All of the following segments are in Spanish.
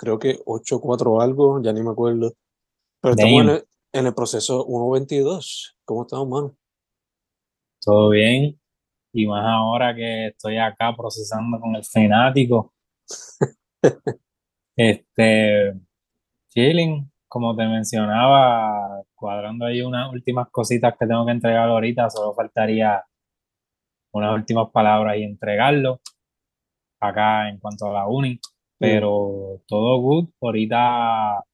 creo que 8.4 algo, ya ni me acuerdo. Pero estamos en el, en el, proceso 1.22. ¿Cómo estamos, mano? Todo bien. Y más ahora que estoy acá procesando con el fanático. este, chilling, como te mencionaba, cuadrando ahí unas últimas cositas que tengo que entregar ahorita, solo faltaría unas últimas palabras y entregarlo acá en cuanto a la uni, pero todo good. Ahorita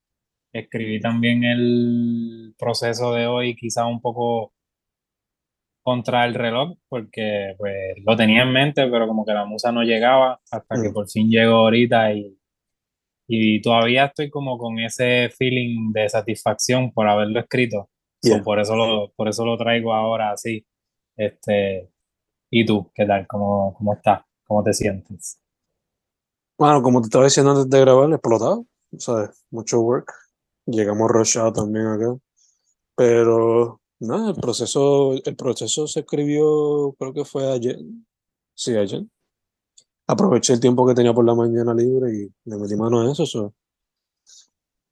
escribí también el proceso de hoy, quizá un poco contra el reloj, porque pues lo tenía en mente, pero como que la musa no llegaba hasta que por fin llegó ahorita y, y todavía estoy como con ese feeling de satisfacción por haberlo escrito. Yeah. por, eso lo, por eso lo traigo ahora así. Este, ¿Y tú, qué tal? ¿Cómo, cómo estás? ¿Cómo te sientes? Bueno, como te estaba diciendo antes de grabar, explotado, ¿sabes? Mucho work. Llegamos rushados también acá. Pero, nada, el proceso, el proceso se escribió, creo que fue ayer. Sí, ayer. Aproveché el tiempo que tenía por la mañana libre y le metí mano a eso. so.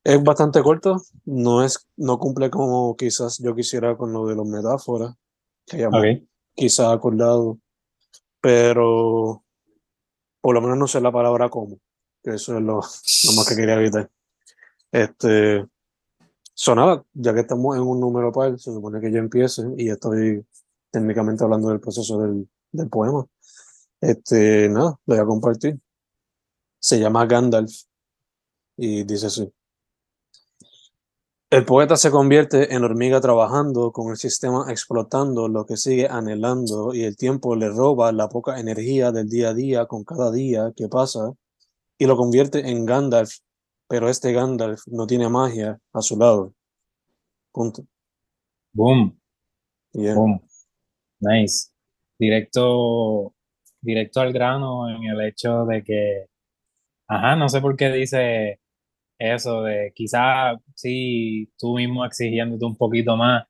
Es bastante corto, no, es, no cumple como quizás yo quisiera con lo de los metáforas, que hayamos Ok. quizás acordado, pero por lo menos no sé la palabra como, que eso es lo, lo más que quería evitar. Este, sonaba, ya que estamos en un número par, se supone que ya empiece y estoy técnicamente hablando del proceso del, del poema. Este, nada, lo voy a compartir. Se llama Gandalf y dice así. El poeta se convierte en hormiga trabajando, con el sistema explotando lo que sigue anhelando y el tiempo le roba la poca energía del día a día con cada día que pasa y lo convierte en Gandalf, pero este Gandalf no tiene magia a su lado. Punto. Boom, Yeah. boom. Nice. Directo, directo al grano en el hecho de que, ajá, no sé por qué dice eso de quizás sí tú mismo exigiéndote un poquito más,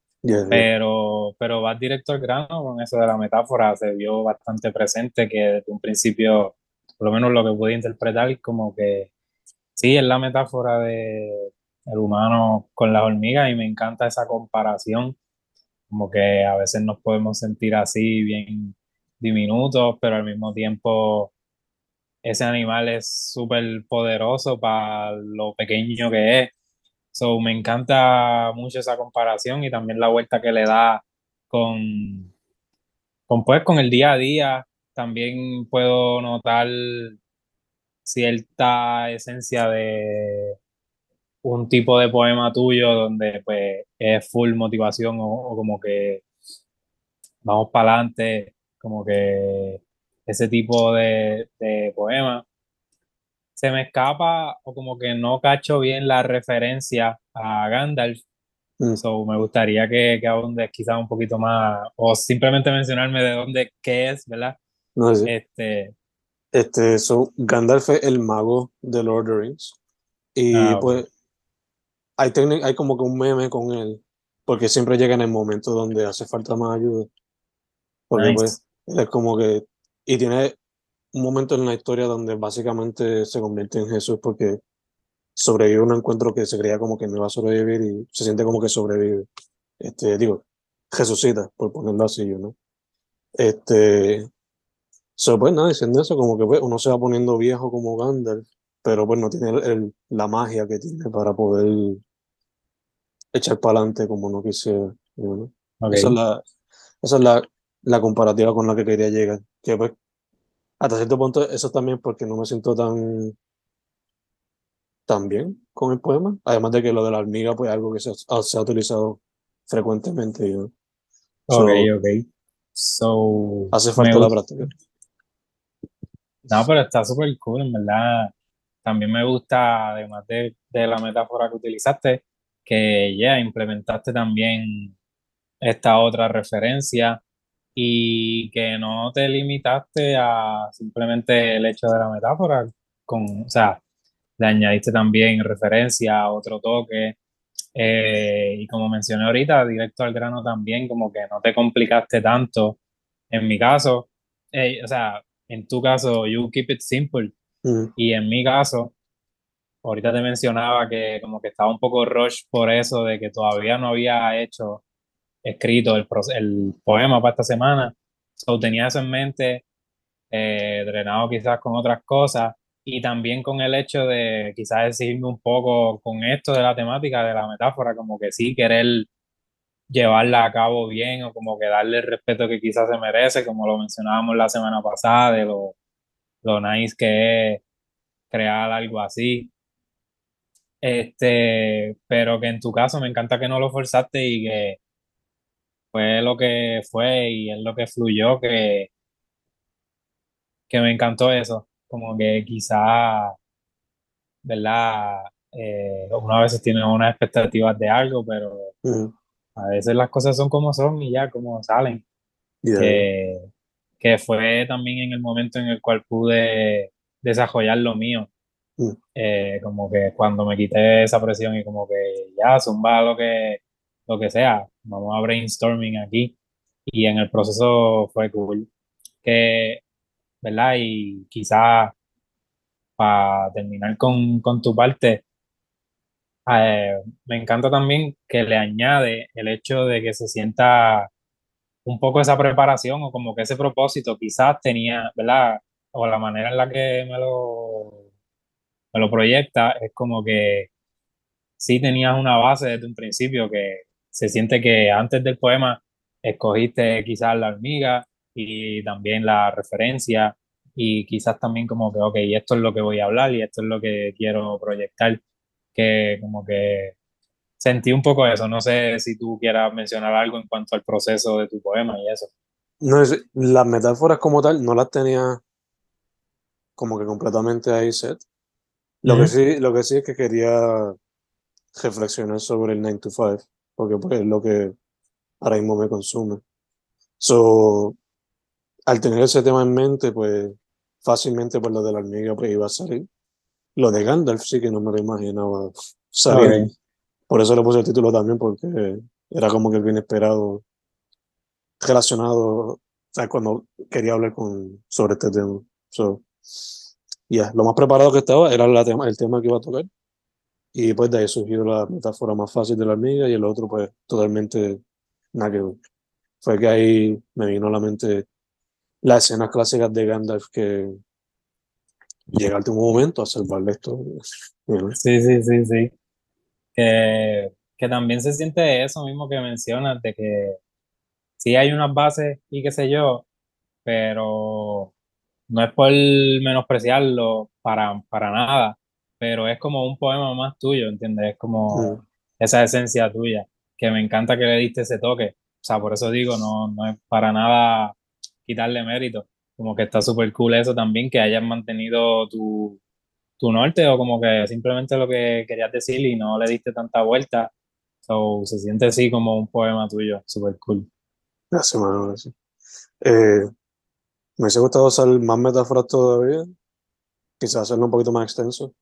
pero, pero vas directo al grano con eso de la metáfora, se vio bastante presente que desde un principio, por lo menos lo que pude interpretar, como que sí, es la metáfora de el humano con las hormigas y me encanta esa comparación, como que a veces nos podemos sentir así bien diminutos, pero al mismo tiempo ese animal es súper poderoso para lo pequeño que es. So, me encanta mucho esa comparación y también la vuelta que le da con, con, pues, con el día a día. También puedo notar cierta esencia de un tipo de poema tuyo donde pues es full motivación o, o como que vamos para adelante, como que ese tipo de, de poema se me escapa o como que no cacho bien la referencia a Gandalf. Mm. So, me gustaría que, que abundes quizás un poquito más o simplemente mencionarme de dónde, qué es, ¿verdad? No sé. Este, Este, so, Gandalf es el mago de Lord of the Rings. Y Ah, pues, hay, hay como que un meme con él, porque siempre llega en el momento donde hace falta más ayuda. Porque Nice. pues, él es como que, y tiene un momento en la historia donde básicamente se convierte en Jesús porque sobrevive a un encuentro que se creía como que no iba a sobrevivir y se siente como que sobrevive. Este, digo, resucita, por ponerlo así, ¿no? Este, so, pues nada, diciendo eso, como que pues, uno se va poniendo viejo como Gandalf, pero pues no tiene el- el- la magia que tiene para poder echar para adelante como no quisiera, ¿no? Ok. Esa es la, esa es la, la comparativa con la que quería llegar. Que pues, hasta cierto punto, eso también porque no me siento tan, tan bien con el poema. Además de que lo de la hormiga, pues algo que se, ha- se ha utilizado frecuentemente. So, Ok, ok. So, hace falta la práctica. No, pero está súper cool, en verdad. También me gusta, además de, de la metáfora que utilizaste, que ya implementaste también esta otra referencia y que no te limitaste a simplemente el hecho de la metáfora, con, o sea, le añadiste también referencia, otro toque, eh, y como mencioné ahorita, directo al grano también, como que no te complicaste tanto. En mi caso, eh, o sea, en tu caso, you keep it simple. Mm, Y en mi caso, ahorita te mencionaba que como que estaba un poco rush por eso de que todavía no había hecho, escrito el, el poema para esta semana. So, tenía eso en mente, eh, drenado quizás con otras cosas y también con el hecho de quizás exigirme un poco con esto de la temática, de la metáfora, como que sí querer llevarla a cabo bien o como que darle el respeto que quizás se merece, como lo mencionábamos la semana pasada, de lo, lo nice que es crear algo así. Este, pero que en tu caso me encanta que no lo forzaste y que fue lo que fue y es lo que fluyó, que, que me encantó eso. Como que quizá, ¿verdad? Eh, uno a veces tiene unas expectativas de algo, pero mm, a veces las cosas son como son y ya, como salen. yeah. Que, que fue también en el momento en el cual pude desarrollar lo mío. Mm. Eh, como que cuando me quité esa presión y como que ya, zumba lo que, lo que sea, vamos a brainstorming aquí. Y en el proceso fue cool. Que, ¿verdad? Y quizá para terminar con, con tu parte, eh, me encanta también que le añade el hecho de que se sienta un poco esa preparación o como que ese propósito quizás tenía, ¿verdad? O la manera en la que me lo, me lo proyecta es como que sí tenías una base desde un principio que se siente que antes del poema escogiste quizás la hormiga y también la referencia y quizás también como que, ok, esto es lo que voy a hablar y esto es lo que quiero proyectar, que como que sentí un poco eso, no sé si tú quieras mencionar algo en cuanto al proceso de tu poema y eso. No, es- las metáforas como tal no las tenía como que completamente ahí set. Lo que sí, lo que sí es que quería reflexionar sobre el 9 to 5, porque pues es lo que ahora mismo me consume. So, al tener ese tema en mente, pues fácilmente por lo de la hormiga pues iba a salir. Lo de Gandalf sí que no me lo imaginaba salir. Ok. Por eso le puse el título también, porque era como que el inesperado relacionado, o sea, cuando quería hablar con, sobre este tema. So, ya, lo más preparado que estaba era la tema, el tema que iba a tocar. Y pues de ahí surgió la metáfora más fácil de la hormiga y el otro pues totalmente nada que ver. Fue que ahí me vino a la mente las escenas clásicas de Gandalf que llega al último momento a salvarle esto. Sí, sí, sí, sí. Que, que también se siente eso mismo que mencionas, de que sí hay unas bases y qué sé yo, pero no es por menospreciarlo para, para nada, pero es como un poema más tuyo, ¿entiendes? Es como esa esencia tuya, que me encanta que le diste ese toque. O sea, por eso digo, no, no es para nada quitarle mérito. Como que está súper cool eso también, que hayas mantenido tu, tu norte o como que simplemente lo que querías decir y no le diste tanta vuelta. So, se siente así como un poema tuyo, súper cool. Gracias, gracias. Eh, me hubiese gustado usar más metáforas todavía, quizás hacerlo un poquito más extenso,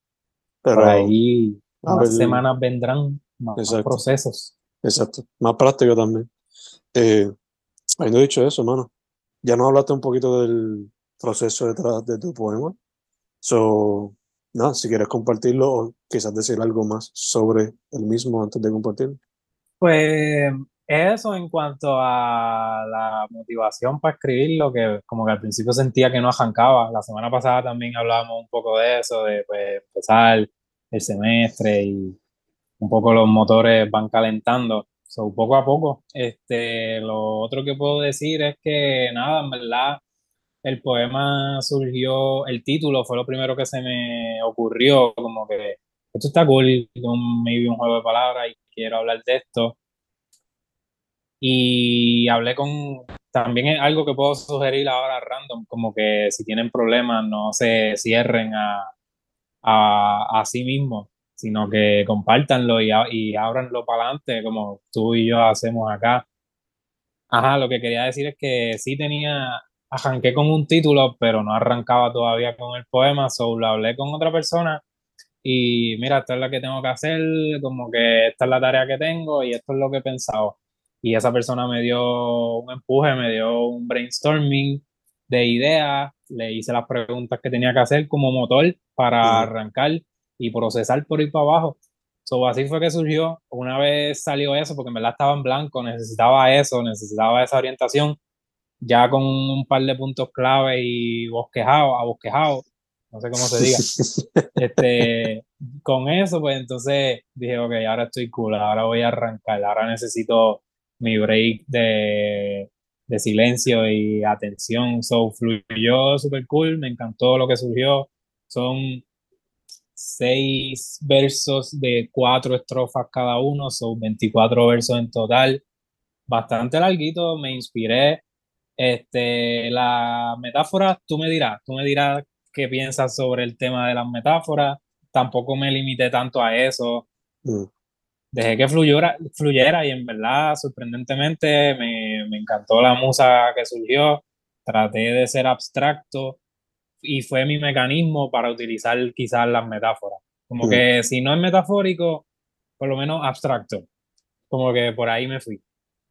Por pero ahí ver, semanas vendrán. más Exacto. procesos. Exacto, más práctico también. Eh, habiendo dicho eso, mano, ya nos hablaste un poquito del proceso detrás de tu poema. So, nada, si quieres compartirlo o quizás decir algo más sobre el mismo antes de compartirlo. Pues eso en cuanto a la motivación para escribirlo, que como que al principio sentía que no arrancaba. La semana pasada también hablábamos un poco de eso, de pues, empezar el semestre y un poco los motores van calentando. So, poco a poco. Este, lo otro que puedo decir es que nada, en verdad, el poema surgió, el título fue lo primero que se me ocurrió, como que esto está cool, un, maybe un juego de palabras y quiero hablar de esto. Y hablé con, también es algo que puedo sugerir ahora random, como que si tienen problemas no se cierren a, a, a sí mismos, sino que compártanlo y, y ábranlo para adelante, como tú y yo hacemos acá. Ajá, lo que quería decir es que sí tenía, arranqué con un título, pero no arrancaba todavía con el poema, so lo hablé con otra persona y mira, esta es la que tengo que hacer, como que esta es la tarea que tengo y esto es lo que he pensado. Y esa persona me dio un empuje, me dio un brainstorming de ideas, le hice las preguntas que tenía que hacer como motor para arrancar y procesar por ir para abajo. So, así fue que surgió. Una vez salió eso, porque en verdad estaba en blanco, necesitaba eso, necesitaba esa orientación, ya con un par de puntos clave y bosquejado, a bosquejado, no sé cómo se diga. Este, con eso, pues entonces dije, ok, ahora estoy cool, ahora voy a arrancar, ahora necesito mi break de, de silencio y atención. So, fluyó súper cool, me encantó lo que surgió. Son seis versos de cuatro estrofas cada uno, son 24 versos en total. Bastante larguito, me inspiré. Este, la metáfora, tú me dirás, tú me dirás qué piensas sobre el tema de las metáforas. Tampoco me limité tanto a eso. Mm, Dejé que fluyera, fluyera y en verdad, sorprendentemente, me, me encantó la musa que surgió. Traté de ser abstracto y fue mi mecanismo para utilizar quizás las metáforas. Como que si no es metafórico, por lo menos abstracto. Como que por ahí me fui.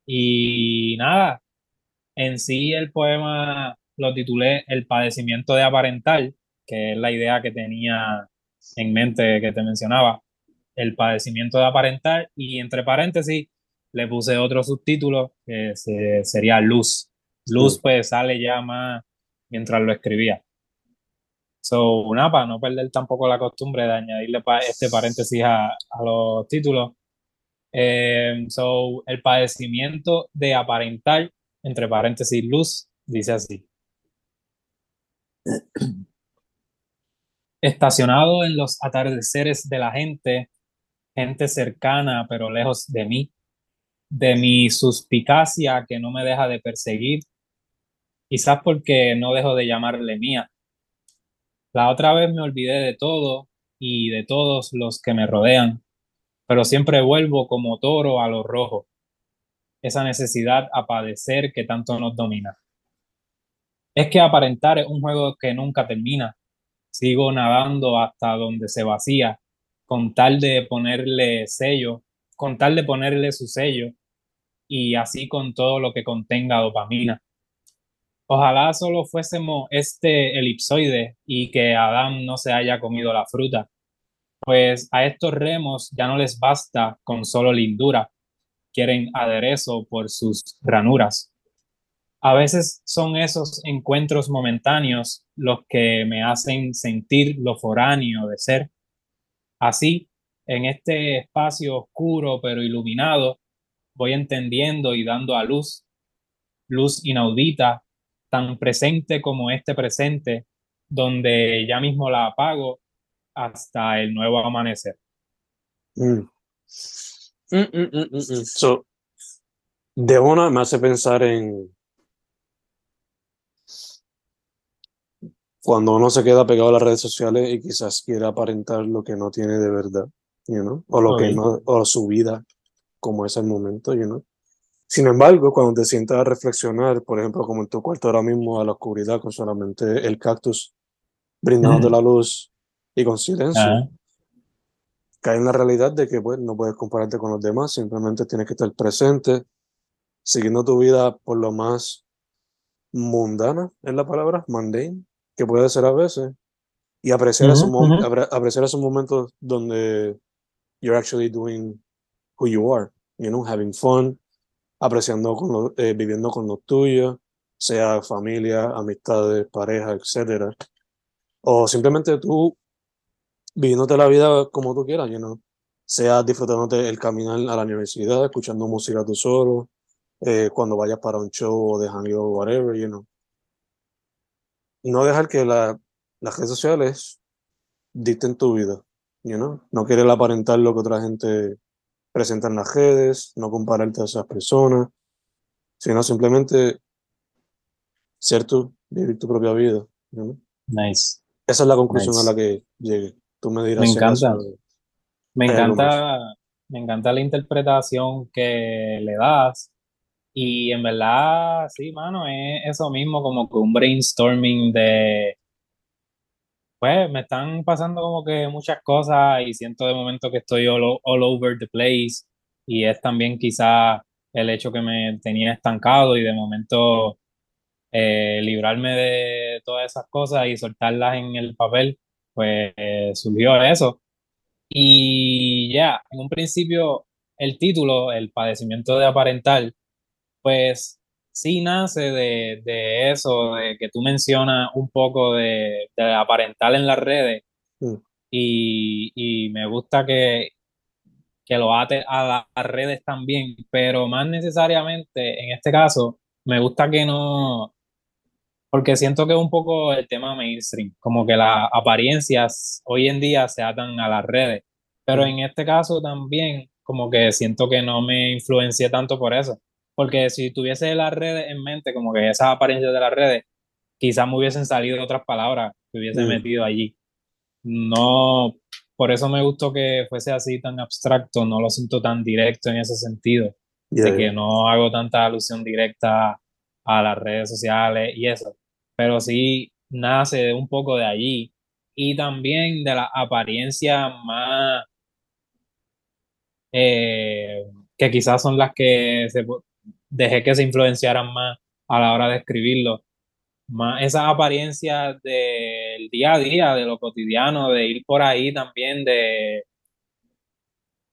Y nada, en sí el poema lo titulé El padecimiento de aparentar, que es la idea que tenía en mente que te mencionaba. El padecimiento de aparentar y entre paréntesis le puse otro subtítulo que se- sería luz. Luz pues sale ya más mientras lo escribía. So, nada, para no perder tampoco la costumbre de añadirle pa- este paréntesis a, a los títulos. Eh, so, el padecimiento de aparentar, entre paréntesis, luz, dice así. Estacionado en los atardeceres de la gente, gente cercana pero lejos de mí, de mi suspicacia que no me deja de perseguir, quizás porque no dejo de llamarle mía. La otra vez me olvidé de todo y de todos los que me rodean, pero siempre vuelvo como toro a lo rojo, esa necesidad a padecer que tanto nos domina. Es que aparentar es un juego que nunca termina. Sigo nadando hasta donde se vacía, con tal de ponerle sello, con tal de ponerle su sello, y así con todo lo que contenga dopamina. Ojalá solo fuésemos este elipsoide y que Adán no se haya comido la fruta, pues a estos remos ya no les basta con solo lindura, quieren aderezo por sus ranuras. A veces son esos encuentros momentáneos los que me hacen sentir lo foráneo de ser. Así, en este espacio oscuro pero iluminado, voy entendiendo y dando a luz, luz inaudita, tan presente como este presente, donde ya mismo la apago hasta el nuevo amanecer. mm. Mm, mm, mm, mm, mm. So, de una me hace pensar en cuando uno se queda pegado a las redes sociales y quizás quiere aparentar lo que no tiene de verdad, you know, o lo que no, o su vida como es el momento, you know. Sin embargo, cuando te sientas a reflexionar, por ejemplo, como en tu cuarto ahora mismo a la oscuridad con solamente el cactus brindándote Ujú. la luz y con silencio, Ah, cae en la realidad de que pues, no puedes compararte con los demás, simplemente tienes que estar presente, siguiendo tu vida por lo más mundana, es la palabra, mundane, que puede ser a veces, y apreciar, esos, apreciar momentos donde you're actually doing who you are, you know, having fun, apreciando con lo- eh, viviendo con los tuyos, sea familia, amistades, pareja, etcétera, o simplemente tú viviéndote la vida como tú quieras, you know, sea disfrutándote el caminar a la universidad, escuchando música tú solo, eh, cuando vayas para un show o de o whatever, you know. No dejar que la, las redes sociales dicten tu vida, you know. No querer aparentar lo que otra gente presenta en las redes, no compararte a esas personas, sino simplemente ser tú, vivir tu propia vida, you know. Nice. Esa es la conclusión Nice. a la que llegué. Tú me dirás Me si. Me encanta, me encanta la interpretación que le das. Y en verdad, sí, mano, es eso mismo, como que un brainstorming de, pues, me están pasando como que muchas cosas y siento de momento que estoy all, all over the place. Y es también quizá el hecho que me tenía estancado y de momento eh, librarme de todas esas cosas y soltarlas en el papel, pues eh, surgió eso. Y ya, en un principio, el título, el padecimiento de aparentar, pues sí nace de, de eso, de que tú mencionas un poco de, de aparentar en las redes Mm. y, y me gusta que, que lo ate a las redes también, pero más necesariamente en este caso, me gusta que no, porque siento que es un poco el tema mainstream, como que las apariencias hoy en día se atan a las redes, pero Mm. en este caso también como que siento que no me influencié tanto por eso, porque si tuviese las redes en mente, como que esas apariencias de las redes, quizás me hubiesen salido otras palabras que hubiese Mm. metido allí. No, por eso me gustó que fuese así tan abstracto, no lo siento tan directo en ese sentido, Yeah, de que no hago tanta alusión directa a las redes sociales y eso, pero sí nace un poco de allí y también de la apariencia más eh, que quizás son las que se, dejé que se influenciaran más a la hora de escribirlo, más esas apariencias del día a día, de lo cotidiano, de ir por ahí también, de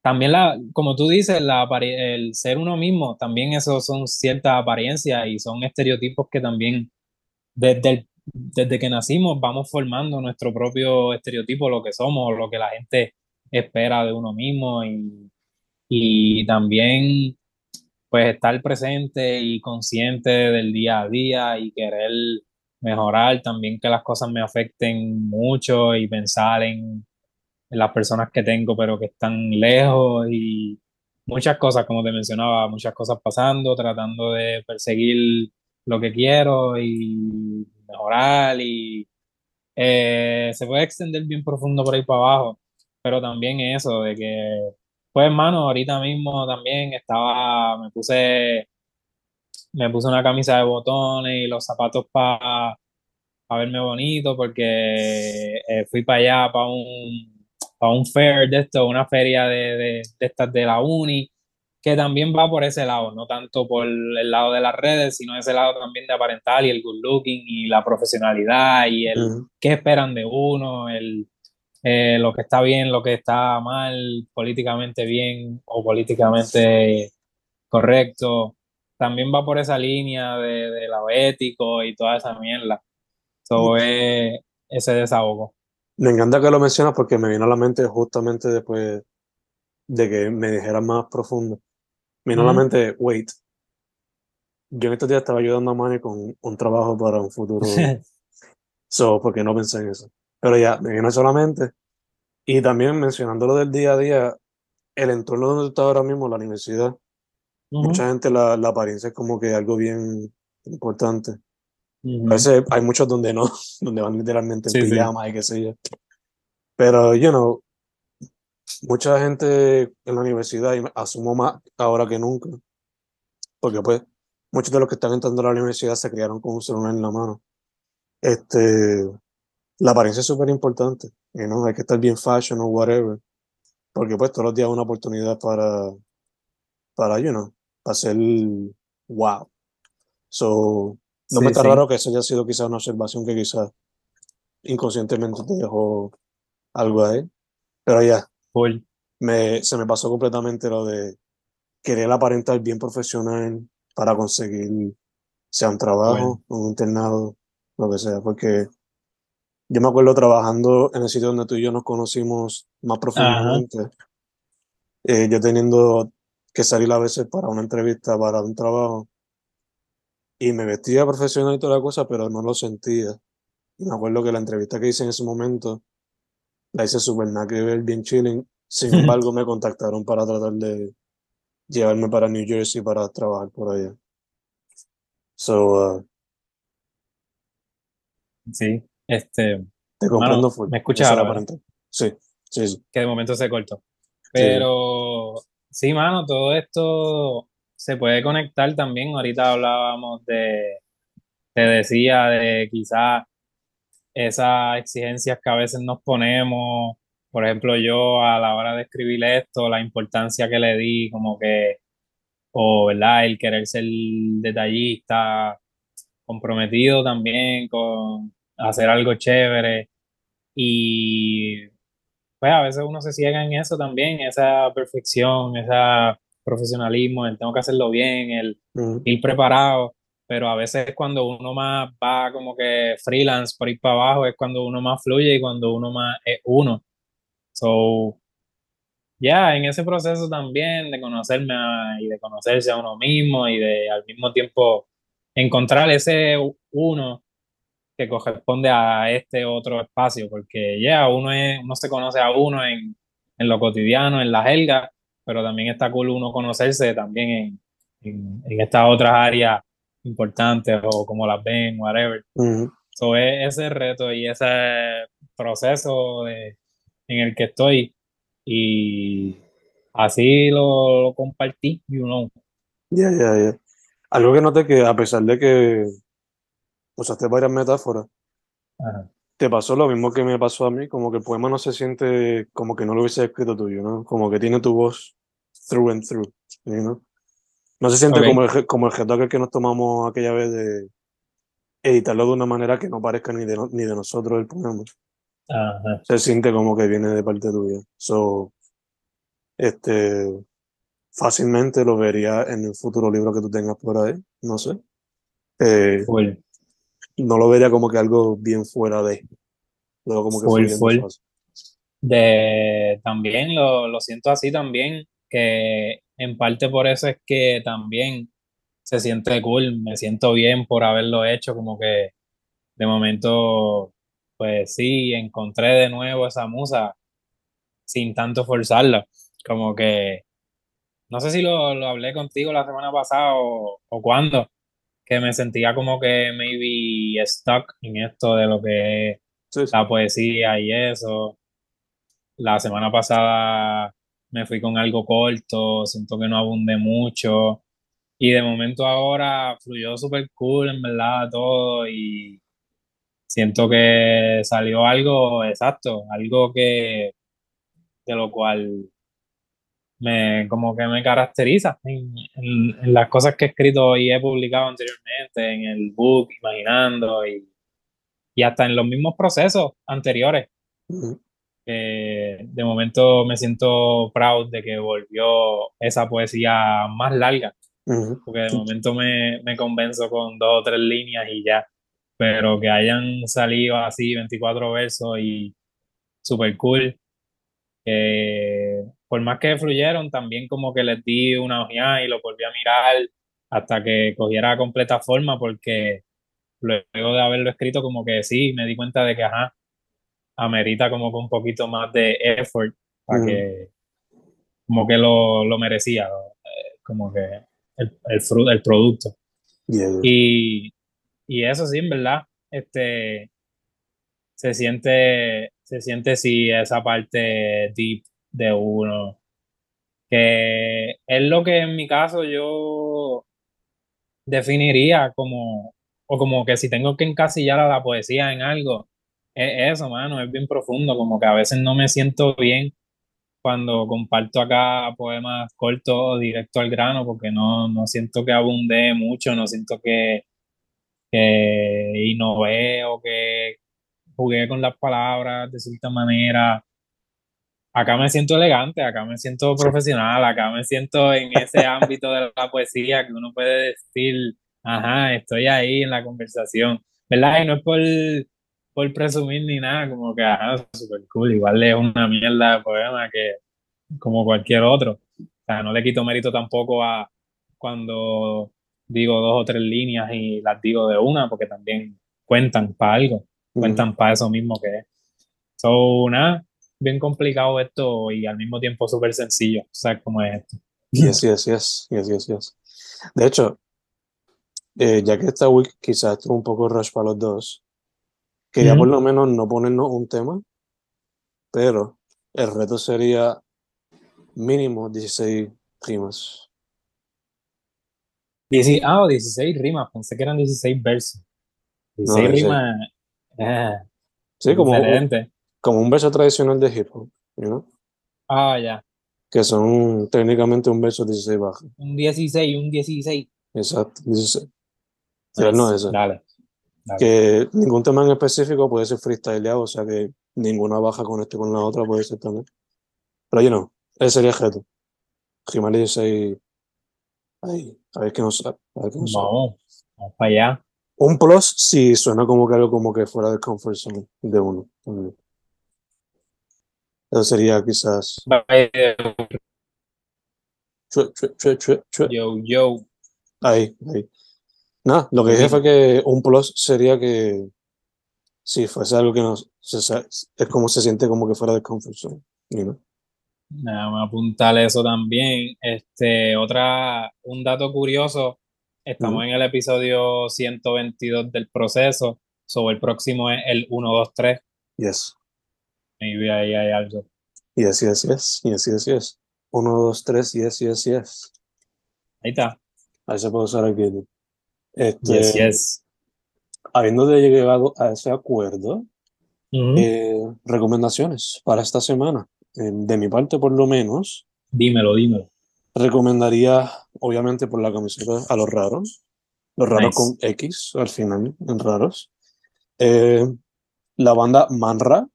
también la, como tú dices, la, el ser uno mismo, también eso son ciertas apariencias y son estereotipos que también desde, el- desde que nacimos vamos formando nuestro propio estereotipo, lo que somos, lo que la gente espera de uno mismo y, y también pues estar presente y consciente del día a día y querer mejorar, también que las cosas me afecten mucho y pensar en, las personas que tengo pero que están lejos y muchas cosas, como te mencionaba, muchas cosas pasando, tratando de perseguir lo que quiero y mejorar y eh, se puede extender bien profundo por ahí para abajo, pero también eso de que, pues hermano, ahorita mismo también estaba, me puse, me puse una camisa de botones y los zapatos para verme bonito porque eh, fui para allá, para un, para un fair de esto, una feria de, de, de estas de la uni, que también va por ese lado, no tanto por el lado de las redes, sino ese lado también de aparentar y el good looking y la profesionalidad y el qué esperan de uno, el, eh, lo que está bien, lo que está mal, políticamente bien o políticamente correcto. También va por esa línea de, de lo ético y toda esa mierda. So, es ese desahogo. Me encanta que lo mencionas porque me vino a la mente justamente después de que me dijeras más profundo. Me vino a la mente, wait, yo en estos días estaba ayudando a Manny con un trabajo para un futuro, so, porque no pensé en eso. Pero ya, me vino solamente. Y también mencionando lo del día a día, el entorno donde tú estás ahora mismo, la universidad, Ujú, mucha gente la, la apariencia es como que algo bien importante. A ujú. veces hay muchos donde no, donde van literalmente en Sí, sí. pijama y qué sé yo. Pero, you know, mucha gente en la universidad, y asumo más ahora que nunca, porque pues muchos de los que están entrando a la universidad se criaron con un celular en la mano. Este, la apariencia es súper importante, know, hay que estar bien fashion o whatever. porque pues todos los días es una oportunidad para, para, you know, para hacer wow. So, no Sí, me está sí. raro que eso haya sido quizás una observación que quizás inconscientemente te dejó algo ahí. Pero ya, me, se me pasó completamente lo de querer aparentar bien profesional para conseguir, sea un trabajo, un internado, lo que sea, porque yo me acuerdo trabajando en el sitio donde tú y yo nos conocimos más profundamente, eh, yo teniendo que salir a veces para una entrevista, para un trabajo, y me vestía profesional y toda la cosa, pero no lo sentía. Y me acuerdo que la entrevista que hice en ese momento, la hice súper nada que ver, bien chilling. Sin embargo, me contactaron para tratar de llevarme para New Jersey para trabajar por allá. So, uh, Sí, este, te comprendo Mano. ¿me escuchas ahora. Sí, sí, sí. que de momento se cortó. Pero sí, mano, todo esto se puede conectar también. Ahorita hablábamos de, te decía, de quizás esas exigencias que a veces nos ponemos. Por ejemplo, yo a la hora de escribir esto, la importancia que le di, como que, o, ¿verdad? El querer ser detallista, comprometido también con hacer algo chévere. Y pues a veces uno se ciega en eso también, esa perfección, ese profesionalismo, el tengo que hacerlo bien, el ir preparado, pero a veces cuando uno más va como que freelance por ir para abajo es cuando uno más fluye y cuando uno más es uno. So, ya, en ese proceso también de conocerme a- y de conocerse a uno mismo y de al mismo tiempo encontrar ese uno que corresponde a este otro espacio, porque ya uno es, uno se conoce a uno en, en lo cotidiano, en la jerga, pero también está cool uno conocerse también en, en, en estas otras áreas importantes o como las ven, whatever. Ujú. So, es ese reto y ese proceso de- en el que estoy y así lo, lo compartí, you know. Ya, ya, ya. Algo que noté que a pesar de que usaste varias metáforas, Ajá. te pasó lo mismo que me pasó a mí, como que el poema no se siente como que no lo hubiese escrito tuyo, ¿no? Como que tiene tu voz through and through, know? No se siente como el, como el que nos tomamos aquella vez de editarlo de una manera que no parezca ni de, no- ni de nosotros el poema. Ajá. Se siente como que viene de parte tuya. So, este, fácilmente lo vería en un futuro libro que tú tengas por ahí, no sé. Eh. No lo vería como que algo bien fuera de, luego como que Full, full. De también lo, lo siento así también, que en parte por eso es que también se siente cool, me siento bien por haberlo hecho, como que de momento, pues sí, encontré de nuevo esa musa sin tanto forzarla, como que, no sé si lo, lo hablé contigo la semana pasada o, o cuándo, que me sentía como que maybe stuck en esto de lo que es Sí, sí. la poesía y eso. La semana pasada me fui con algo corto, siento que no abundé mucho. Y de momento ahora fluyó súper cool, en verdad, todo. Y siento que salió algo exacto, algo que de lo cual me como que me caracteriza en, en- en las cosas que he escrito y he publicado anteriormente, en el book, imaginando, y, y hasta en los mismos procesos anteriores. Eh, de momento me siento proud de que volvió esa poesía más larga, porque de momento me, me convenzo con dos o tres líneas y ya, pero que hayan salido así 24 versos y super cool, por más que fluyeron, también como que les di una ojeada y lo volví a mirar hasta que cogiera completa forma, porque luego de haberlo escrito como que sí, me di cuenta de que, ajá, amerita como que un poquito más de effort para Ujú. que como que lo, lo merecía, eh, como que el, el, fru- el producto. Yeah, yeah. Y, y eso sí, en verdad, este, se siente, se siente sí esa parte deep de uno, que es lo que en mi caso yo definiría como, o como que si tengo que encasillar a la poesía en algo, es eso, mano, es bien profundo, como que a veces no me siento bien cuando comparto acá poemas cortos directo al grano, porque no, no siento que abunde mucho, no siento que, que innové o que jugué con las palabras de cierta manera. Acá me siento elegante, acá me siento profesional, acá me siento en ese ámbito de la poesía que uno puede decir, ajá, estoy ahí en la conversación, ¿verdad? Y no es por, por presumir ni nada, como que, ajá, súper cool, igual es una mierda de poema que como cualquier otro. O sea, no le quito mérito tampoco a cuando digo dos o tres líneas y las digo de una, porque también cuentan para algo, cuentan para eso mismo que es. So, nada, bien complicado esto y al mismo tiempo súper sencillo, ¿sabes cómo es esto? Yes, yes, yes, yes, yes, yes. De hecho, eh, ya que esta week quizás estuvo un poco rush para los dos, quería por lo menos no ponernos un tema, pero el reto sería mínimo 16 rimas. ah, 16 rimas, pensé que eran 16 versos. 16 rimas. Ah, sí, como, como un verso tradicional de hip hop, you Ah, ya. Que son técnicamente un verso 16 bajas. Un 16, un 16. Exacto, 16. no es Dale, Que ningún tema en específico puede ser freestyleado, o sea que ninguna baja con este con la otra puede ser también. Pero yo no, ese sería Geto. Rimar 16. Ahí, a ver qué nos nos vamos, vamos para allá. Un plus si suena como que algo como que fuera del comfort zone de uno. Eso sería quizás. Yo, yo. Ahí, ahí. Nada, lo que dije fue que un plus sería que si fuese algo que no es como se siente como que fuera del comfort zone. Nada, me apuntarle eso también. Este, otra, un dato curioso, estamos en el episodio 122 del proceso, sobre el próximo es el 1, 2, 3. Yes. Maybe ahí hay algo. Yes, yes, yes, yes, yes, yes. 1, 2, 3, yes, yes, yes. Ahí está. Ahí se puede usar aquí. Este, yes, yes. Habiendo llegado a ese acuerdo, eh, recomendaciones para esta semana. Eh, de mi parte, por lo menos. Dímelo, dímelo. Recomendaría, obviamente, por la camiseta a los raros. Los raros con X al final, en raros. Eh, la banda Manra,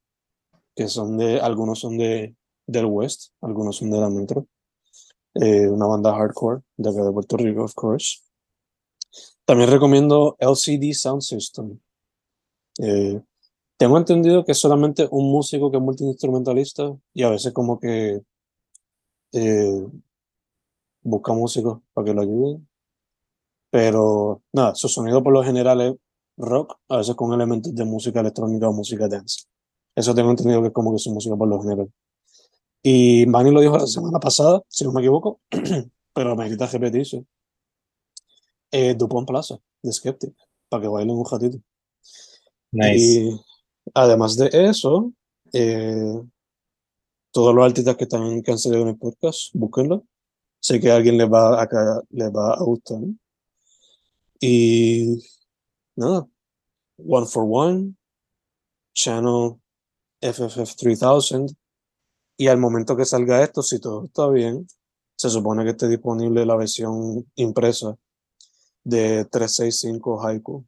que son de, algunos son de, del West, algunos son de la Metro. Eh, una banda hardcore de acá de Puerto Rico, of course. También recomiendo LCD Sound System. Eh, tengo entendido que es solamente un músico que es multiinstrumentalista y a veces como que eh, busca músicos para que lo ayuden. Pero nada, su sonido por lo general es rock, a veces con elementos de música electrónica o música dance. Eso tengo entendido que es como que su música por lo general. Y Manny lo dijo la semana pasada, si no me equivoco, pero me quita repetirse. Eh, Dupont Plaza, de Skeptic, para que bailen un ratito. Nice. Además de eso, eh, todos los artistas que están que han salido en el podcast, búsquenlo. Sé que a alguien les va a, les va a gustar. Y nada, One for One, Channel FFF3000. Y al momento que salga esto, si todo está bien, se supone que esté disponible la versión impresa de 365 Haiku.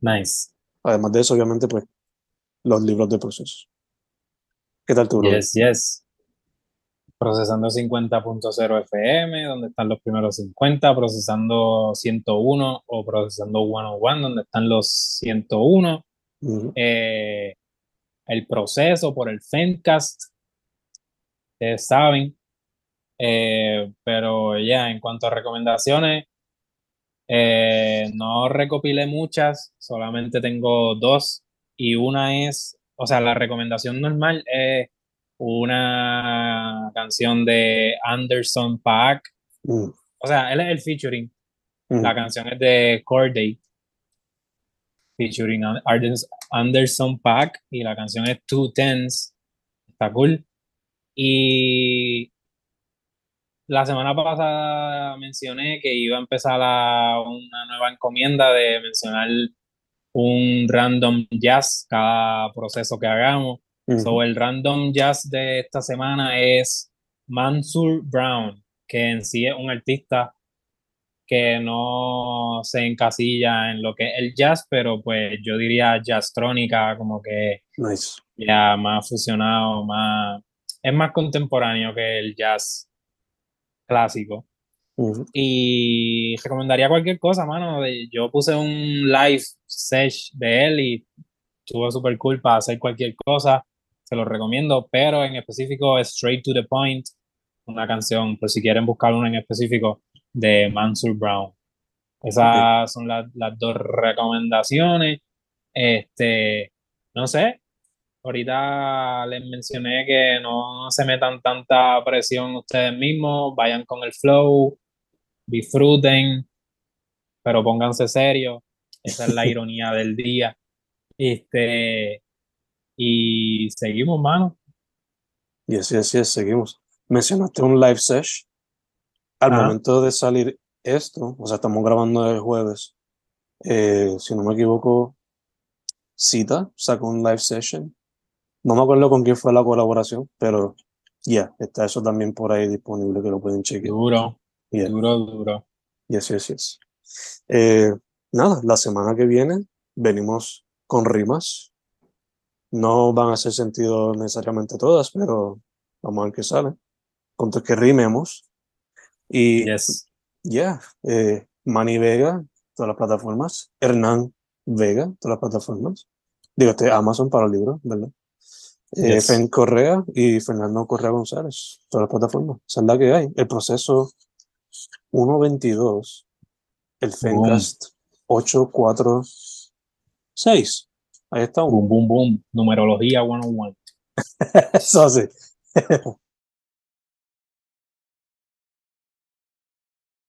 Nice. Además de eso, obviamente, pues, los libros de proceso. ¿Qué tal tú, Yes, yes. Procesando 50.0 FM, donde están los primeros 50, procesando 101 o procesando 101, donde están los 101. Eh, el proceso por el Fencast, ustedes saben. Eh, pero ya, en cuanto a recomendaciones, eh, no recopilé muchas, solamente tengo dos y una es, o sea, la recomendación normal es una canción de Anderson Paak. Mm. O sea, él es el featuring. La mm. canción es de Corday, featuring Anderson Paak y la canción es Two Tens. Está cool. Y la semana pasada mencioné que iba a empezar una nueva encomienda de mencionar un random jazz cada proceso que hagamos. Ujú. So, el random jazz de esta semana es Mansur Brown, que en sí es un artista que no se encasilla en lo que es el jazz, pero pues yo diría jazztrónica, como que Nice. ya más fusionado, más es más contemporáneo que el jazz clásico. Y recomendaría cualquier cosa, mano. de- Yo puse un live sesh de él y estuvo súper cool para hacer cualquier cosa. Se lo recomiendo, pero en específico es Straight to the Point, una canción, por si quieren buscar una en específico, de Mansur Brown. Esas son las, las dos recomendaciones. Este, no sé, ahorita les mencioné que no se metan tanta presión ustedes mismos, vayan con el flow, disfruten, pero pónganse serios. Esa es la ironía del día. Este, y seguimos, mano. Y así, así es, seguimos. Mencionaste un live sesh. Al momento de salir esto, o sea, estamos grabando el jueves, eh, si no me equivoco, Cita sacó un live session. No me acuerdo con quién fue la colaboración, pero ya, está eso también por ahí disponible que lo pueden chequear. Duro, Yeah. duro, duro. Yes, yes, yes. Eh, nada, la semana que viene venimos con rimas. No van a hacer sentido necesariamente todas, pero vamos a ver qué sale. Con que rimemos. Y Yes. ya, eh, Manny Vega, todas las plataformas. Hernán Vega, todas las plataformas. Digo, este Amazon para el libro, ¿verdad? Eh, Yes. Fen Correa y Fernando Correa González, todas las plataformas. Esa es la que hay. El proceso 1.22, el Fencast 846. Ahí está. Boom, boom, boom. Numerología 101. Eso sí.